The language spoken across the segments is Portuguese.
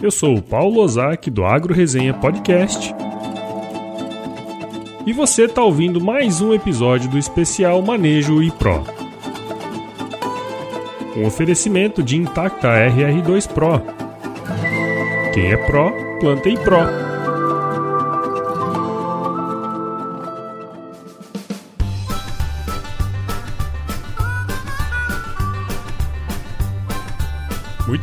Eu sou o Paulo Ozaki do Agro Resenha Podcast. E você está ouvindo mais um episódio do especial Manejo e Pro. Um oferecimento de Intacta RR2 Pro. Quem é Pro, planta e Pro.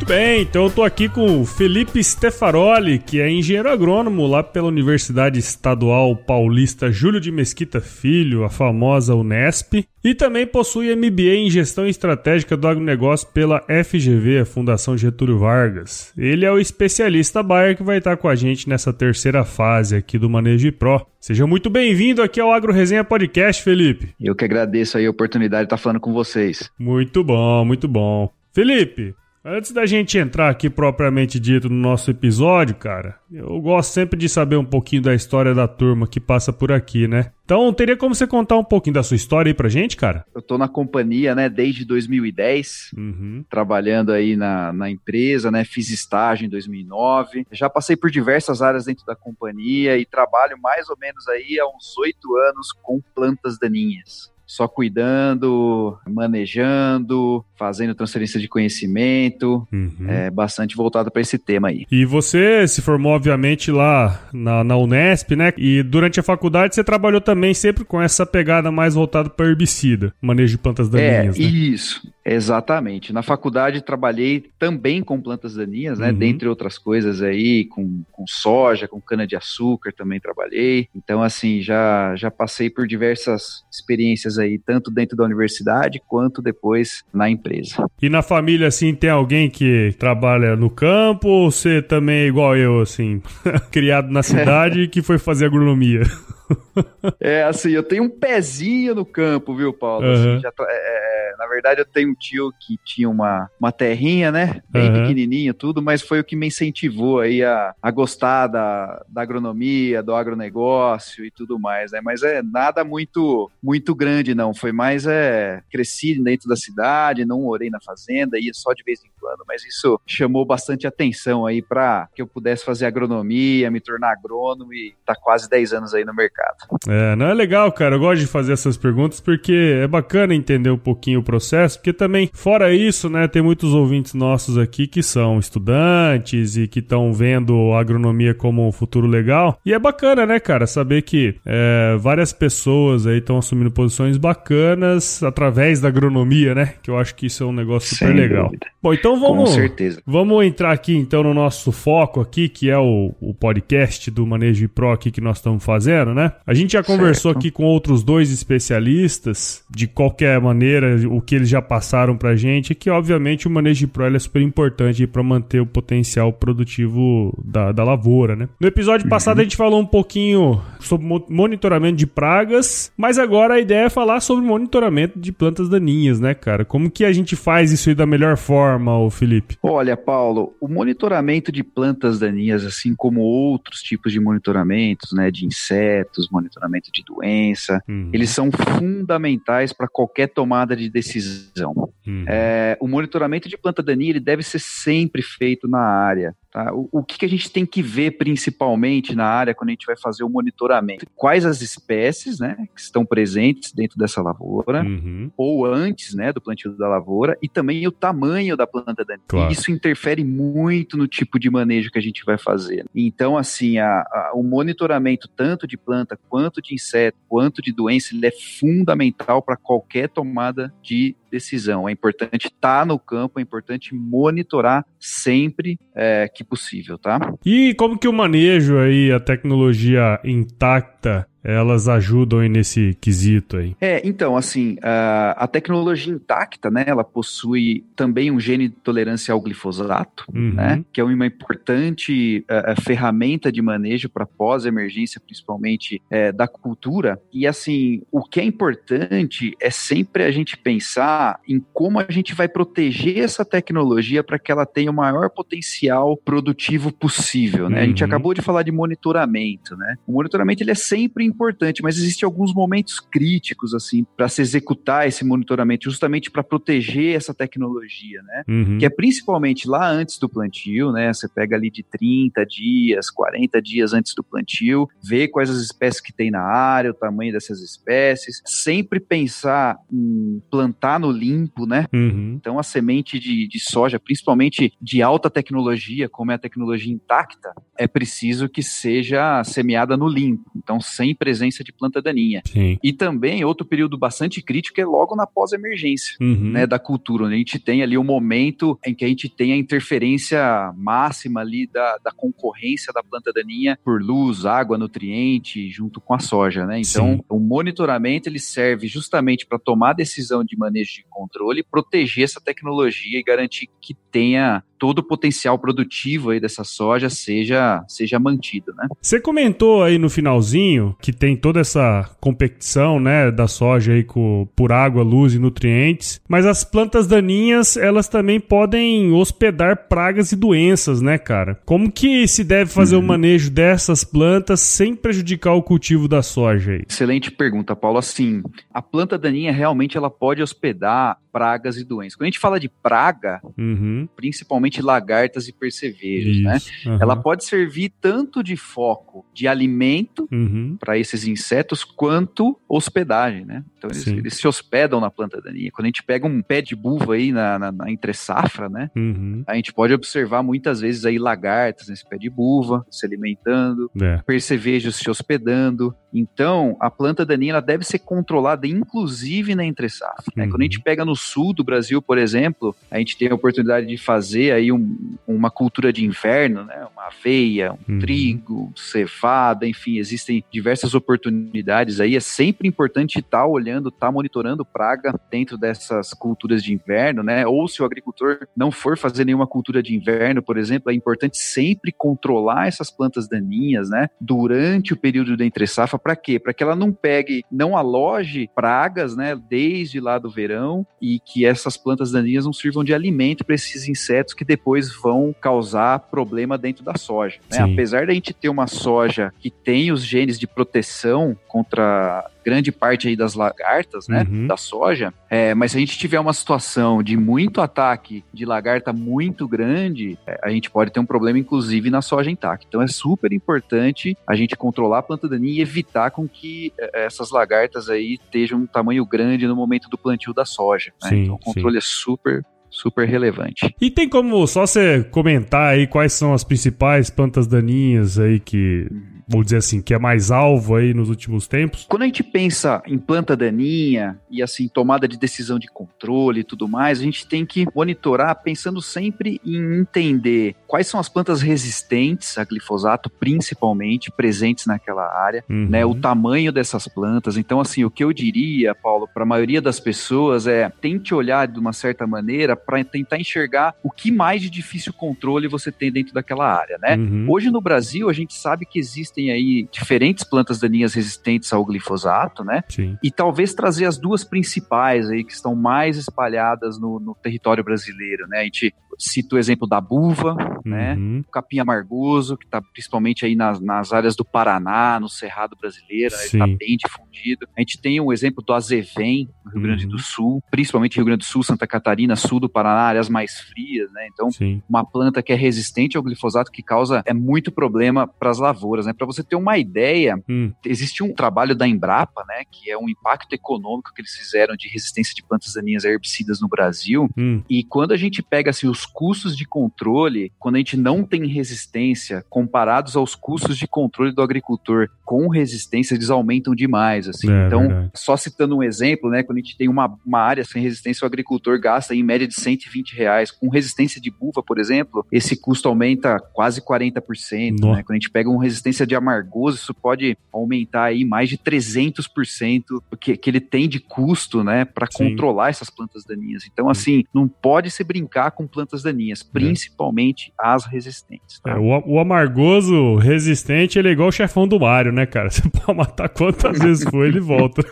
Muito bem, então eu tô aqui com o Felipe Stefaroli, que é engenheiro agrônomo lá pela Universidade Estadual Paulista Júlio de Mesquita Filho, a famosa Unesp, e também possui MBA em Gestão Estratégica do Agronegócio pela FGV, a Fundação Getúlio Vargas. Ele é o especialista Bayer que vai estar com a gente nessa terceira fase aqui do Manejo Pro. Seja muito bem-vindo aqui ao Agro Resenha Podcast, Felipe. Eu que agradeço aí a oportunidade de estar falando com vocês. Muito bom, muito bom. Felipe, Antes da gente entrar aqui propriamente dito no nosso episódio, cara, eu gosto sempre de saber um pouquinho da história da turma que passa por aqui, né? Então, teria como você contar um pouquinho da sua história aí pra gente, cara? Eu tô na companhia, né, desde 2010, uhum. trabalhando aí na, na empresa, né, fiz estágio em 2009, já passei por diversas áreas dentro da companhia e trabalho mais ou menos aí há uns oito anos com plantas daninhas só cuidando, manejando, fazendo transferência de conhecimento, uhum. é bastante voltado para esse tema aí. E você se formou, obviamente, lá na, na, Unesp, né? E durante a faculdade você trabalhou também sempre com essa pegada mais voltada para herbicida, manejo de plantas daninhas. É, né? isso. Exatamente. Na faculdade trabalhei também com plantas daninhas, né? Uhum. Dentre outras coisas aí, com, com soja, com cana-de-açúcar também trabalhei. Então, assim, já, já passei por diversas experiências aí, tanto dentro da universidade quanto depois na empresa. E na família, assim, tem alguém que trabalha no campo ou você também é igual eu, assim, criado na cidade e que foi fazer agronomia? é, assim, eu tenho um pezinho no campo, viu, Paulo? Uhum. Assim, já, é, na verdade, eu tenho um tio que tinha uma, uma terrinha, né? Bem uhum. pequenininha, tudo, mas foi o que me incentivou aí a, a gostar da, da agronomia, do agronegócio e tudo mais, né? Mas é nada muito muito grande, não. Foi mais, é, cresci dentro da cidade, não morei na fazenda, ia só de vez em quando, mas isso chamou bastante atenção aí para que eu pudesse fazer agronomia, me tornar agrônomo e tá quase 10 anos aí no mercado. É, não é legal, cara. Eu gosto de fazer essas perguntas porque é bacana entender um pouquinho o processo, porque também, fora isso, né, tem muitos ouvintes nossos aqui que são estudantes e que estão vendo a agronomia como um futuro legal. E é bacana, né, cara, saber que é, várias pessoas aí estão assumindo posições bacanas através da agronomia, né? Que eu acho que isso é um negócio super Sem legal. Dúvida. Bom, então vamos, Com certeza. vamos entrar aqui então no nosso foco aqui, que é o, o podcast do Manejo Pro aqui que nós estamos fazendo, né? A gente já conversou certo. aqui com outros dois especialistas, de qualquer maneira, o que eles já passaram pra gente, é que obviamente o manejo pro é super importante para manter o potencial produtivo da, da lavoura, né? No episódio uhum. passado a gente falou um pouquinho sobre monitoramento de pragas, mas agora a ideia é falar sobre monitoramento de plantas daninhas, né, cara? Como que a gente faz isso aí da melhor forma, o Felipe? Olha, Paulo, o monitoramento de plantas daninhas, assim como outros tipos de monitoramentos, né, de insetos, monitoramento de doença, uhum. eles são fundamentais para qualquer tomada de decisão. Uhum. É, o monitoramento de planta daninha ele deve ser sempre feito na área. Tá? O, o que, que, a gente tem que ver principalmente na área quando a gente vai fazer o monitoramento? Quais as espécies né, que estão presentes dentro dessa lavoura, uhum. ou antes né, do plantio da lavoura, e também o tamanho da planta daninha. Claro. Isso interfere muito no tipo de manejo que a gente vai fazer. Então, assim, a, a, o monitoramento tanto de planta, quanto de inseto, quanto de doença, ele é fundamental para qualquer tomada de decisão. É importante estar tá no campo, é importante monitorar sempre é, que possível, tá? E como que o manejo aí, a tecnologia intacta, elas ajudam aí nesse quesito aí? É, então, assim, a, a tecnologia intacta, né, ela possui também um gene de tolerância ao glifosato, uhum. né, que é uma importante uh, ferramenta de manejo para pós-emergência, principalmente uh, da cultura. E, assim, o que é importante é sempre a gente pensar em como a gente vai proteger essa tecnologia para que ela tenha o maior potencial produtivo possível, né? Uhum. A gente uhum. acabou de falar de monitoramento, né? O monitoramento, ele é sempre importante, mas existem alguns momentos críticos assim para se executar esse monitoramento, justamente para proteger essa tecnologia, né? Uhum. Que é principalmente lá antes do plantio, né? Você pega ali de 30 dias, 40 dias antes do plantio, vê quais as espécies que tem na área, o tamanho dessas espécies, sempre pensar em plantar no limpo, né? Uhum. Então a semente de, de soja, principalmente de alta tecnologia, como é a tecnologia intacta, é preciso que seja semeada no limpo, então sem presença de planta daninha. Sim. E também outro período bastante crítico é logo na pós-emergência, uhum. né, da cultura, onde a gente tem ali o um momento em que a gente tem a interferência máxima ali da, da concorrência da planta daninha por luz, água, nutriente, junto com a soja, né? Então, Sim. o monitoramento ele serve justamente para tomar decisão de manejo de controle, proteger essa tecnologia e garantir que tenha todo o potencial produtivo aí dessa soja seja, seja mantido, né? Você comentou aí no finalzinho que tem toda essa competição, né, da soja aí com, por água, luz e nutrientes, mas as plantas daninhas, elas também podem hospedar pragas e doenças, né, cara? Como que se deve fazer uhum. o manejo dessas plantas sem prejudicar o cultivo da soja aí? Excelente pergunta, Paulo. Assim, a planta daninha realmente ela pode hospedar pragas e doenças. Quando a gente fala de praga, uhum. principalmente lagartas e percevejos, né? Uhum. Ela pode servir tanto de foco de alimento uhum. para esses insetos quanto hospedagem, né? Então eles, eles, se hospedam na planta daninha. Quando a gente pega um pé de buva aí na, na, na entre safra, né? Uhum. A gente pode observar muitas vezes aí lagartas nesse pé de buva se alimentando, é. percevejos se hospedando. Então a planta daninha ela deve ser controlada inclusive na entre safra. Né? Quando a gente pega no sul do Brasil, por exemplo, a gente tem a oportunidade de fazer aí um, uma cultura de inverno, né? Uma aveia, um uhum. trigo, cevada, enfim, existem diversas oportunidades aí. É sempre importante estar olhando, estar tá monitorando praga dentro dessas culturas de inverno, né? Ou se o agricultor não for fazer nenhuma cultura de inverno, por exemplo, é importante sempre controlar essas plantas daninhas, né? Durante o período da entre safra, para quê? Para que ela não pegue, não aloje pragas, né? Desde lá do verão e que essas plantas daninhas não sirvam de alimento para esses insetos que depois vão causar problema dentro da soja. Né? Apesar da gente ter uma soja que tem os genes de proteção contra grande parte aí das lagartas, né, uhum. da soja, é, mas se a gente tiver uma situação de muito ataque de lagarta muito grande, é, a gente pode ter um problema, inclusive, na soja intacta. Então é super importante a gente controlar a planta daninha e evitar com que é, essas lagartas aí estejam um tamanho grande no momento do plantio da soja. Né? Sim, então o controle sim. é super super relevante. E tem como só você comentar aí quais são as principais plantas daninhas aí que vamos dizer assim, que é mais alvo aí nos últimos tempos? Quando a gente pensa em planta daninha e assim, tomada de decisão de controle e tudo mais, a gente tem que monitorar pensando sempre em entender quais são as plantas resistentes a glifosato, principalmente presentes naquela área, uhum. né? O tamanho dessas plantas. Então, assim, o que eu diria, Paulo, para a maioria das pessoas é tente olhar de uma certa maneira para tentar enxergar o que mais de difícil controle você tem dentro daquela área, né? Uhum. Hoje no Brasil, a gente sabe que existe existem aí diferentes plantas daninhas resistentes ao glifosato, né? Sim. E talvez trazer as duas principais aí que estão mais espalhadas no, no território brasileiro, né? A gente cita o exemplo da buva, né? uhum. né? O capim amargoso, que está principalmente aí nas, nas áreas do Paraná, no Cerrado brasileiro, está bem difundido. A gente tem o exemplo do azevém, no Rio Grande uhum. do Sul, principalmente Rio Grande do Sul, Santa Catarina, sul do Paraná, áreas mais frias, né? Então, Sim. uma planta que é resistente ao glifosato que causa é muito problema para as lavouras, né? Para você ter uma ideia, hum. existe um trabalho da Embrapa, né, que é um impacto econômico que eles fizeram de resistência de plantas daninhas a herbicidas no Brasil. Hum. E quando a gente pega assim, os custos de controle, quando a gente não tem resistência, comparados aos custos de controle do agricultor com resistência, eles aumentam demais. Assim. É, então, verdade. só citando um exemplo, né, quando a gente tem uma, uma área sem resistência, o agricultor gasta em média de 120 reais. Com resistência de buva, por exemplo, esse custo aumenta quase 40%. Né? Quando a gente pega uma resistência de amargoso, isso pode aumentar aí mais de 300% que, que ele tem de custo, né, para controlar essas plantas daninhas. Então, assim, não pode se brincar com plantas daninhas, é. principalmente é. as resistentes. Tá? É, o, o, amargoso resistente, ele é igual o chefão do Mario, né, cara? Você pode matar quantas vezes for, ele volta.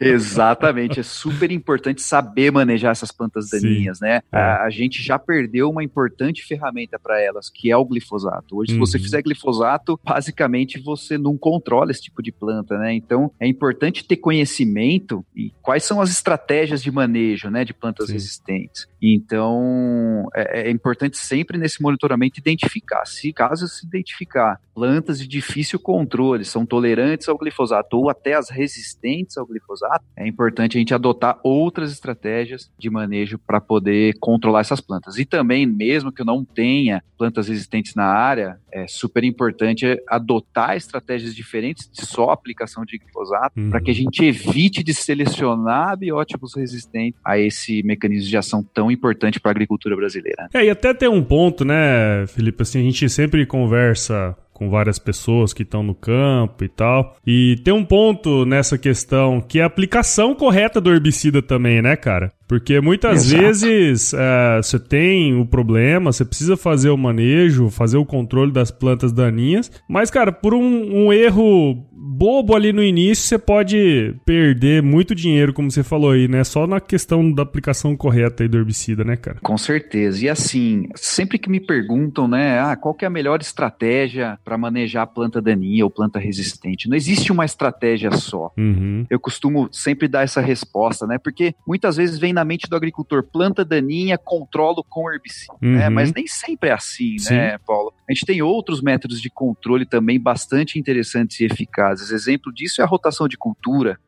Exatamente, é super importante saber manejar essas plantas daninhas, Sim. né? É. A, a, gente já perdeu uma importante ferramenta para elas, que é o glifosato. Hoje, uhum. se você uhum. fizer glifosato, basicamente você não controla esse tipo de planta, né? Então, é importante ter conhecimento e quais são as estratégias de manejo, né, de plantas Sim. resistentes. Então, é, é, importante sempre nesse monitoramento identificar, se caso se identificar plantas de difícil controle, são tolerantes ao glifosato ou até as resistentes ao glifosato, é importante a gente adotar outras estratégias de manejo para poder controlar essas plantas. E também, mesmo que eu não tenha plantas resistentes na área, é super importante adotar estratégias diferentes de só aplicação de glifosato, uhum. para que a gente evite de selecionar biótipos resistentes a esse mecanismo de ação tão importante para a agricultura brasileira. É, e até tem um ponto, né, Felipe, assim, a gente sempre conversa com várias pessoas que estão no campo e tal. E tem um ponto nessa questão que é a aplicação correta do herbicida também, né, cara? Porque muitas Exato. vezes é, você tem o problema, você precisa fazer o manejo, fazer o controle das plantas daninhas, mas, cara, por um, um erro bobo ali no início, você pode perder muito dinheiro, como você falou aí, né? Só na questão da aplicação correta aí do herbicida, né, cara? Com certeza. E assim, sempre que me perguntam, né, ah, qual que é a melhor estratégia para manejar planta daninha ou planta resistente? Não existe uma estratégia só. Uhum. Eu costumo sempre dar essa resposta, né? Porque muitas vezes vem na mente do agricultor planta daninha, controlo com herbicida, né? uhum. né? Mas nem sempre é assim, Sim. né, Paulo? A gente tem outros métodos de controle também bastante interessantes e eficazes. Exemplo disso é a rotação de cultura.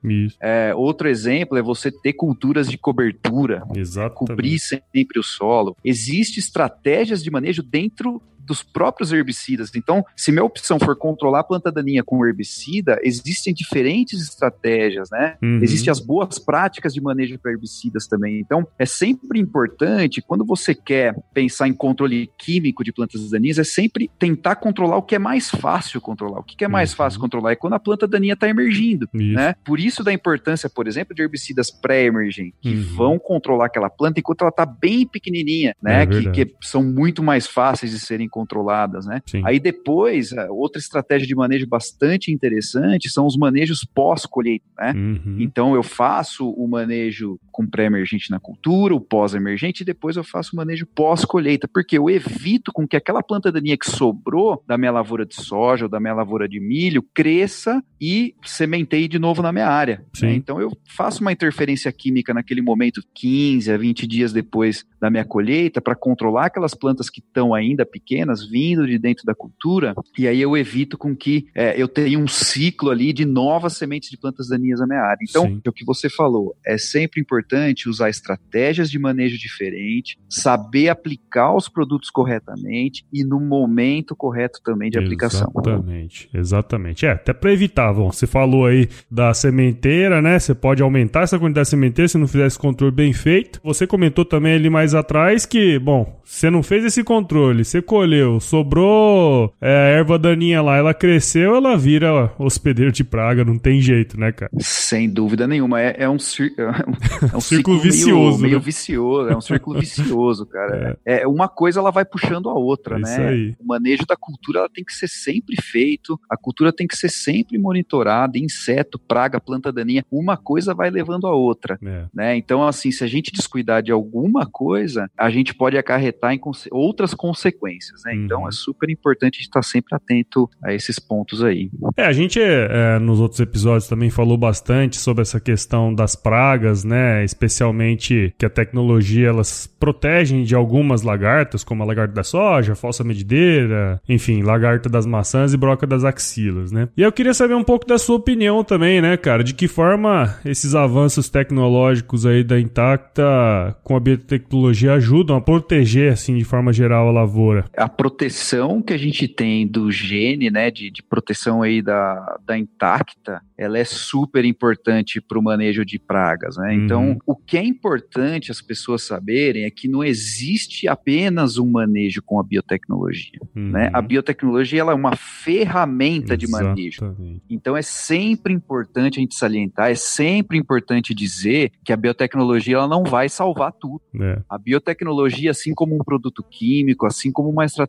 É, outro exemplo é você ter culturas de cobertura, Exatamente. cobrir sempre o solo. Existem estratégias de manejo dentro dos próprios herbicidas. Então, se minha opção for controlar a planta daninha com herbicida, existem diferentes estratégias, né? Uhum. Existem as boas práticas de manejo para herbicidas também. Então, é sempre importante, quando você quer pensar em controle químico de plantas daninhas, é sempre tentar controlar o que é mais fácil controlar. O que é mais uhum. fácil controlar é quando a planta daninha está emergindo, isso. né? Por isso da importância, por exemplo, de herbicidas pré-emergentes, que uhum. vão controlar aquela planta enquanto ela está bem pequenininha, né? É que, que, são muito mais fáceis de serem controladas, né? Sim. Aí depois, outra estratégia de manejo bastante interessante são os manejos pós-colheita, né? Uhum. Então eu faço o manejo com pré-emergente na cultura, o pós-emergente, e depois eu faço o manejo pós-colheita, porque eu evito com que aquela planta daninha que sobrou da minha lavoura de soja ou da minha lavoura de milho cresça e sementeie de novo na minha área. Né? Então eu faço uma interferência química naquele momento, 15 a 20 dias depois da minha colheita, para controlar aquelas plantas que estão ainda pequenas vindo de dentro da cultura, e aí eu evito com que é, eu tenha um ciclo ali de novas sementes de plantas daninhas na minha área. Então, Sim. o que você falou, é sempre importante usar estratégias de manejo diferente, saber aplicar os produtos corretamente e no momento correto também de aplicação. Exatamente, exatamente. É, até para evitar, bom, você falou aí da sementeira, né? Você pode aumentar essa quantidade de sementeira se não fizer esse controle bem feito. Você comentou também ali mais atrás que, bom, você não fez esse controle, você colheu colheu, sobrou é, a erva daninha lá, ela cresceu, ela vira hospedeiro de praga, não tem jeito, né, cara? Sem dúvida nenhuma, é, é um, é um, círculo vicioso. Meio, né? meio, vicioso, é um círculo vicioso, cara. É. é. uma coisa ela vai puxando a outra, é né? Isso aí. O manejo da cultura ela tem que ser sempre feito, a cultura tem que ser sempre monitorada, inseto, praga, planta daninha, uma coisa vai levando a outra, é. né? Então, assim, se a gente descuidar de alguma coisa, a gente pode acarretar em conse outras consequências né? Então uhum. é super importante estar sempre atento a esses pontos aí. É, a gente é, nos outros episódios também falou bastante sobre essa questão das pragas, né? Especialmente que a tecnologia elas protegem de algumas lagartas, como a lagarta da soja, falsa medideira, enfim, lagarta das maçãs e broca das axilas, né? E eu queria saber um pouco da sua opinião também, né, cara? De que forma esses avanços tecnológicos aí da Intacta com a biotecnologia ajudam a proteger, assim, de forma geral a lavoura? A proteção que a gente tem do gene, né, de, de proteção aí da, da intacta, ela é super importante para o manejo de pragas, né? Então, uhum. o que é importante as pessoas saberem é que não existe apenas um manejo com a biotecnologia, uhum. né? A biotecnologia ela é uma ferramenta Exatamente. de manejo. Então, é sempre importante a gente salientar, é sempre importante dizer que a biotecnologia ela não vai salvar tudo. É. A biotecnologia, assim como um produto químico, assim como uma estratégia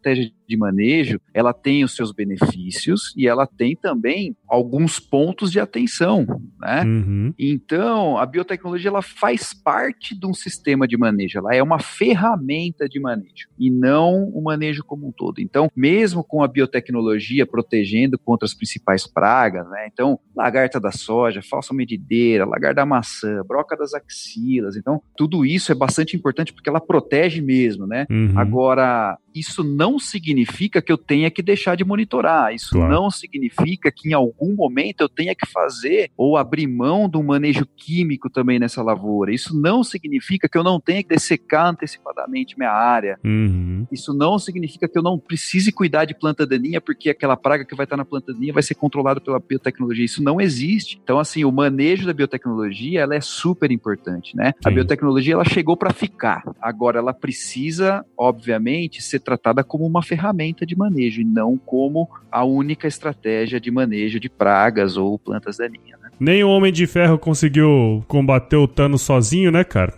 de manejo, ela tem os seus benefícios e ela tem também alguns pontos de atenção, né? Uhum. Então, a biotecnologia ela faz parte de um sistema de manejo, ela é uma ferramenta de manejo e não o manejo como um todo. Então, mesmo com a biotecnologia protegendo contra as principais pragas, né? Então, lagarta da soja, falsa medideira, lagarta da maçã, broca das axilas. Então, tudo isso é bastante importante porque ela protege mesmo, né? Uhum. Agora, isso não significa que eu tenha que deixar de monitorar. Isso claro. não significa que em algum momento eu tenha que fazer ou abrir mão do manejo químico também nessa lavoura. Isso não significa que eu não tenha que dessecar antecipadamente minha área. Uhum. Isso não significa que eu não precise cuidar de planta daninha porque aquela praga que vai estar na planta daninha vai ser controlada pela biotecnologia. Isso não existe. Então, assim, o manejo da biotecnologia ela é super importante, né? Sim. A biotecnologia ela chegou para ficar. Agora, ela precisa, obviamente, ser tratada como uma ferramenta de manejo e não como a única estratégia de manejo de pragas ou plantas daninhas. Nem o Homem de Ferro conseguiu combater o Thanos sozinho, né, cara?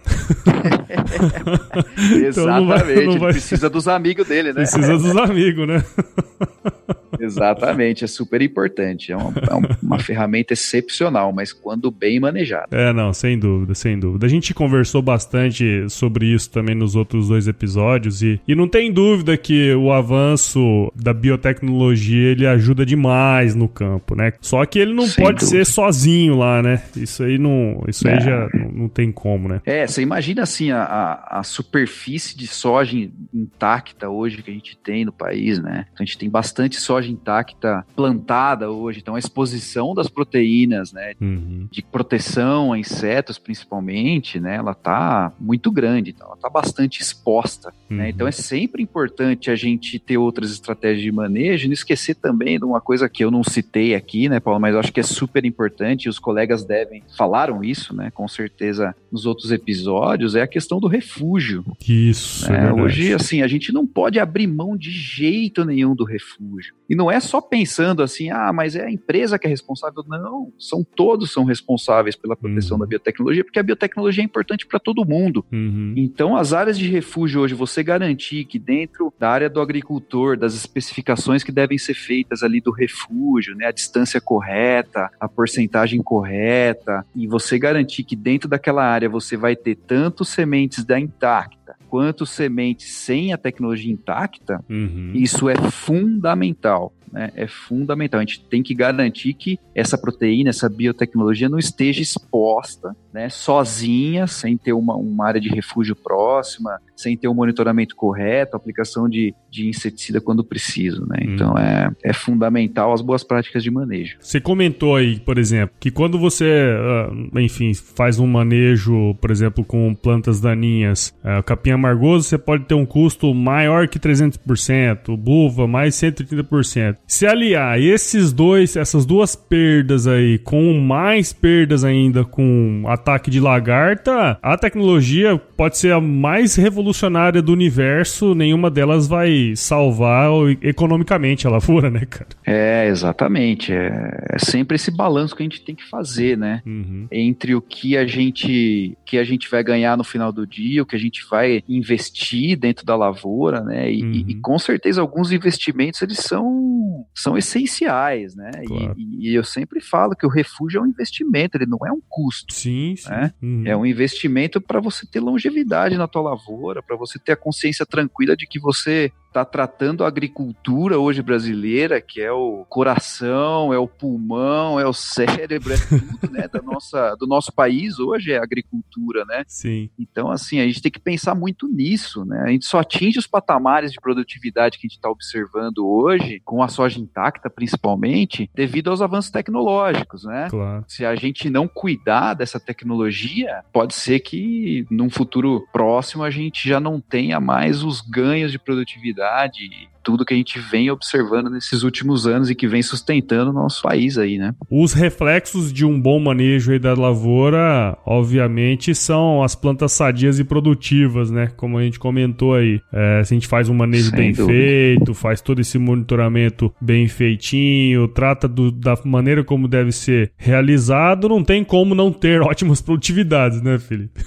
Exatamente, então não vai, não vai... precisa dos amigos dele, né? Precisa dos amigos, né? Exatamente, é super importante. É uma, é uma ferramenta excepcional, mas quando bem manejada. É, não, sem dúvida, sem dúvida. A gente conversou bastante sobre isso também nos outros dois episódios e, e não tem dúvida que o avanço da biotecnologia ele ajuda demais no campo, né? Só que ele não sem pode dúvida. ser sozinho lá, né? Isso aí não, isso é. aí já não, não, tem como, né? É, você imagina assim a, a, a superfície de soja intacta hoje que a gente tem no país, né? Então a gente tem bastante soja intacta plantada hoje. Então, a exposição das proteínas, né, uhum. de proteção a insetos, principalmente, né, ela tá muito grande. Então, ela tá bastante exposta. Né. Uhum. Né? Então, é sempre importante a gente ter outras estratégias de manejo e não esquecer também de uma coisa que eu não citei aqui, né, Paulo, mas eu acho que é super importante e os colegas devem falaram isso, né, com certeza nos outros episódios, é a questão do refúgio. Isso. Né? É Hoje, assim, a gente não pode abrir mão de jeito nenhum do refúgio. E não é só pensando assim, ah, mas é a empresa que é responsável. Não, são todos são responsáveis pela proteção uhum. da biotecnologia, porque a biotecnologia é importante para todo mundo. Uhum. Então, as áreas de refúgio hoje, você garantir que dentro da área do agricultor, das especificações que devem ser feitas ali do refúgio, né, a distância correta, a porcentagem correta, e você garantir que dentro daquela área você vai ter tanto sementes da intacta quanto sementes sem a tecnologia intacta, uhum. isso é fundamental né, é fundamental. A gente tem que garantir que essa proteína, essa biotecnologia não esteja exposta, né, sozinha, sem ter uma, uma área de refúgio próxima, sem ter o um monitoramento correto, aplicação de, de inseticida quando preciso, né? Hum. Então é, é fundamental as boas práticas de manejo. Você comentou aí, por exemplo, que quando você, ah, enfim, faz um manejo, por exemplo, com plantas daninhas, uh, capim amargoso, você pode ter um custo maior que 300%, buva mais 130%. Se aliar esses dois, essas duas perdas aí, com mais perdas ainda com ataque de lagarta, a tecnologia pode ser a mais revolucionária do universo, nenhuma delas vai salvar economicamente a lavoura, né, cara? É, exatamente. É, é sempre esse balanço que a gente tem que fazer, né? Uhum. Entre o que a gente que a gente vai ganhar no final do dia, o que a gente vai investir dentro da lavoura, né? E, uhum. e, e com certeza alguns investimentos eles são são essenciais, né? Claro. E, e, eu sempre falo que o refúgio é um investimento, ele não é um custo. Sim, sim. Né? Uhum. É um investimento para você ter longevidade na tua lavoura para você ter a consciência tranquila de que você está tratando a agricultura hoje brasileira, que é o coração, é o pulmão, é o cérebro, é tudo, né, da nossa, do nosso país hoje é a agricultura, né? Sim. Então, assim, a gente tem que pensar muito nisso, né? A gente só atinge os patamares de produtividade que a gente está observando hoje, com a soja intacta principalmente, devido aos avanços tecnológicos, né? Claro. Se a gente não cuidar dessa tecnologia, pode ser que num futuro próximo a gente já não tenha mais os ganhos de produtividade e tudo que a gente vem observando nesses últimos anos e que vem sustentando o nosso país aí, né? Os reflexos de um bom manejo aí da lavoura, obviamente, são as plantas sadias e produtivas, né? Como a gente comentou aí. É, se a gente faz um manejo Sem bem dúvida. feito, faz todo esse monitoramento bem feitinho, trata do, da maneira como deve ser realizado, não tem como não ter ótimas produtividades, né, Felipe?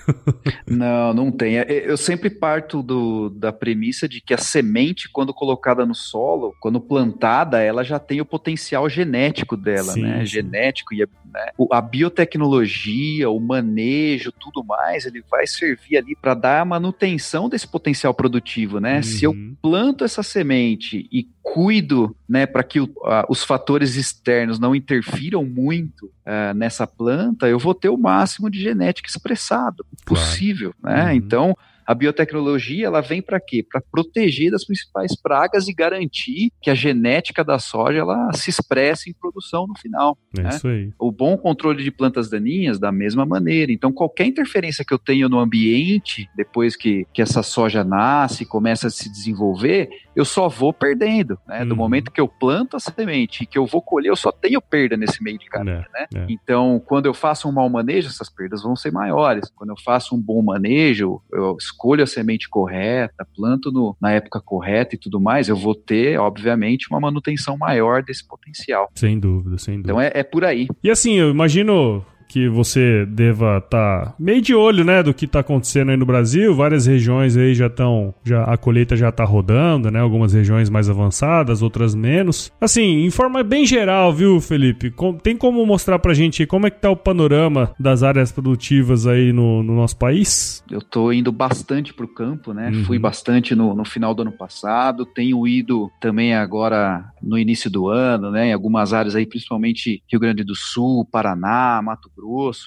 não, não tem. É, eu sempre parto do, da premissa de que a semente quando colocada no solo, quando plantada, ela já tem o potencial genético dela, sim, né? Sim. Genético e a, né? a biotecnologia, o manejo, tudo mais, ele vai servir ali para dar a manutenção desse potencial produtivo, né? Uhum. Se eu uhum. planto essa semente e cuido, né, para que o, a, os fatores externos não interfiram muito uh, nessa planta, eu vou ter o máximo de genética expressado possível, claro. né? Uhum. Então, a biotecnologia ela vem para quê? Para proteger das principais pragas e garantir que a genética da soja ela se expresse em produção no final. É né? isso aí. O bom controle de plantas daninhas da mesma maneira. Então qualquer interferência que eu tenho no ambiente depois que, que essa soja nasce, começa a se desenvolver, eu só vou perdendo, né? Do uhum. momento que eu planto a semente e que eu vou colher, eu só tenho perda nesse meio de caminho, é, né? É. Então, quando eu faço um mau manejo, essas perdas vão ser maiores. Quando eu faço um bom manejo, eu escolho a semente correta, planto no, na época correta e tudo mais, eu vou ter, obviamente, uma manutenção maior desse potencial. Sem dúvida, sem dúvida. Então é, é por aí. E assim, eu imagino que você deva estar tá meio de olho, né, do que está acontecendo aí no Brasil. Várias regiões aí já estão, já a colheita já está rodando, né? Algumas regiões mais avançadas, outras menos. Assim, em forma bem geral, viu, Felipe? Com, tem como mostrar pra gente como é que tá o panorama das áreas produtivas aí no, no nosso país? Eu tô indo bastante pro campo, né? Uhum. Fui bastante no, no final do ano passado, tenho ido também agora no início do ano, né? Em algumas áreas aí, principalmente Rio Grande do Sul, Paraná, Mato Grosso,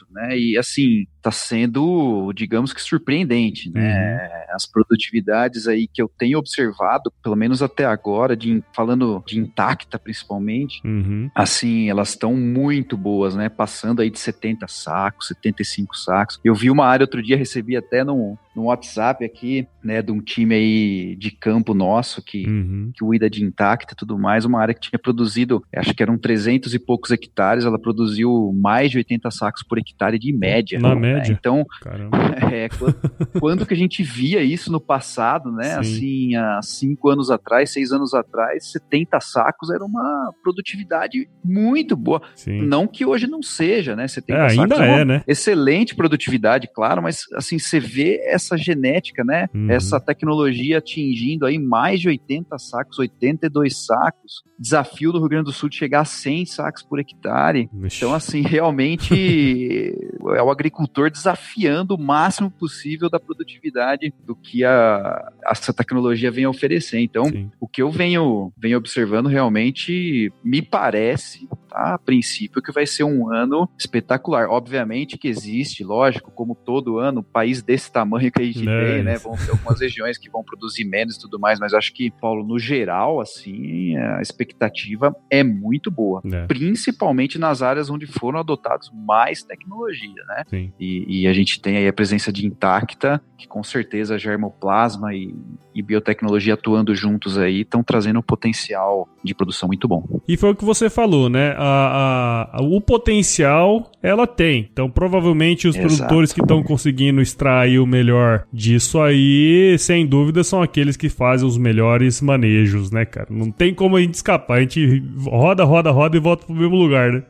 né? E assim, está sendo, digamos que surpreendente, né? Uhum. As produtividades aí que eu tenho observado, pelo menos até agora, de, falando de intacta principalmente, uhum. assim, elas estão muito boas, né? Passando aí de 70 sacos, 75 sacos. Eu vi uma área outro dia, recebi até no, no WhatsApp aqui, né, de um time aí de campo nosso que, uhum. que cuida de intacta e tudo mais, uma área que tinha produzido, acho que eram 300 e poucos hectares, ela produziu mais de 80 sacos sacos por hectare de média. Na né? média? Então, é, quando, quando, que a gente via isso no passado, né? Sim. Assim, há cinco anos atrás, seis anos atrás, 70 sacos era uma produtividade muito boa. Sim. Não que hoje não seja, né? 70 é, ainda sacos é, é né? Excelente produtividade, claro, mas assim, você vê essa genética, né? Uhum. Essa tecnologia atingindo aí mais de 80 sacos, 82 sacos. Desafio do Rio Grande do Sul de chegar a 100 sacos por hectare. Ixi. Então, assim, realmente é o agricultor desafiando o máximo possível da produtividade do que a, essa tecnologia vem oferecer. Então, Sim. o que eu venho, venho observando realmente me parece a princípio que vai ser um ano espetacular. Obviamente que existe, lógico, como todo ano, um país desse tamanho que a gente é tem, né? Vão ter algumas regiões que vão produzir menos e tudo mais, mas acho que, Paulo, no geral, assim, a expectativa é muito boa. É. Principalmente nas áreas onde foram adotados mais tecnologia, né? Sim. E, e a gente tem aí a presença de Intacta, que com certeza germoplasma e, e biotecnologia atuando juntos aí estão trazendo um potencial de produção muito bom. E foi o que você falou, né? a, a, o potencial ela tem. Então, provavelmente, os Exato. produtores que estão conseguindo extrair o melhor disso aí, sem dúvida, são aqueles que fazem os melhores manejos, né, cara? Não tem como a gente escapar. A gente roda, roda, roda e volta pro mesmo lugar, né?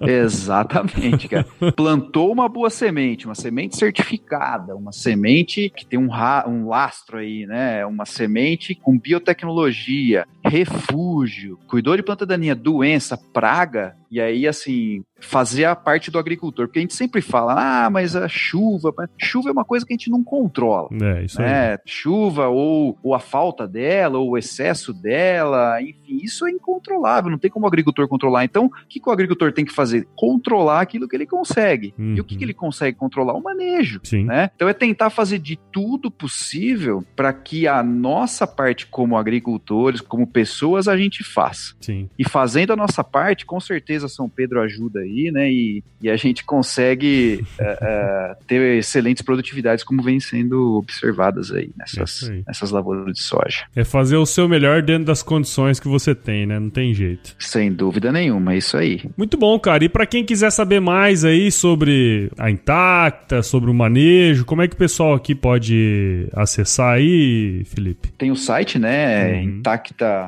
Exatamente, cara. Plantou uma boa semente, uma semente certificada, uma semente que tem um, um lastro aí, né? Uma semente com biotecnologia, refúgio, cuidou de planta daninha, doença, praga, e aí, assim, fazer a parte do agricultor. Porque a gente sempre fala, ah, mas a chuva. Chuva é uma coisa que a gente não controla. É, isso né? aí. Chuva, ou, ou a falta dela, ou o excesso dela, enfim, isso é incontrolável, não tem como o agricultor controlar. Então, o que, que o agricultor tem que fazer? Controlar aquilo que ele consegue. Uhum. E o que, que uhum. ele consegue controlar? O manejo. Sim. Né? Então, é tentar fazer de tudo possível para que a nossa parte, como agricultores, como pessoas, a gente faça. Sim. E fazendo a nossa parte, com certeza São Pedro ajuda aí, né? E, e a gente consegue uh, uh, ter excelentes produtividades como vem sendo observadas aí nessas, aí. nessas lavouras de soja. É fazer o seu melhor dentro das condições que você tem, né? Não tem jeito. Sem dúvida nenhuma, é isso aí. Muito bom, cara. E para quem quiser saber mais aí sobre a Intacta, sobre o manejo, como é que o pessoal aqui pode acessar aí, Felipe? Tem o site, né? Uhum. Intacta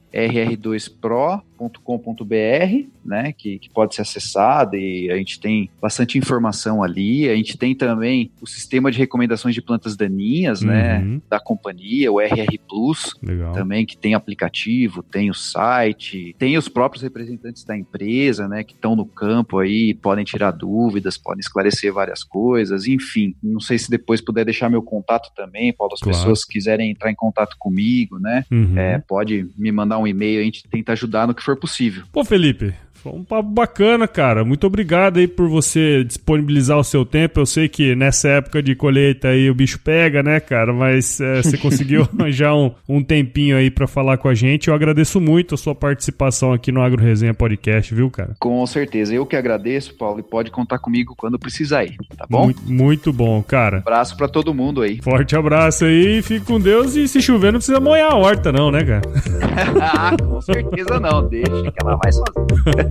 rr2pro com.br, né, que, que pode ser acessada e a gente tem bastante informação ali. A gente tem também o sistema de recomendações de plantas daninhas, né, uhum. né, da companhia, o RR Plus, Legal. também que tem aplicativo, tem o site, tem os próprios representantes da empresa, né, que estão no campo aí, podem tirar dúvidas, podem esclarecer várias coisas, enfim. Não sei se depois puder deixar meu contato também, Paulo, as claro. pessoas quiserem entrar em contato comigo, né, uhum. é, pode me mandar um e-mail, a gente tenta ajudar no que for possível. Pô, Felipe, foi um papo bacana, cara. Muito obrigado aí por você disponibilizar o seu tempo. Eu sei que nessa época de colheita aí o bicho pega, né, cara? Mas é, você conseguiu arranjar um, um tempinho aí para falar com a gente. Eu agradeço muito a sua participação aqui no Agro Resenha Podcast, viu, cara? Com certeza. Eu que agradeço, Paulo, e pode contar comigo quando precisar ir, tá bom? Muito, muito bom, cara. Um abraço para todo mundo aí. Forte abraço aí, fique com Deus e se chover não precisa molhar a horta não, né, cara? ah, com certeza não. Deixa que ela vai sozinha.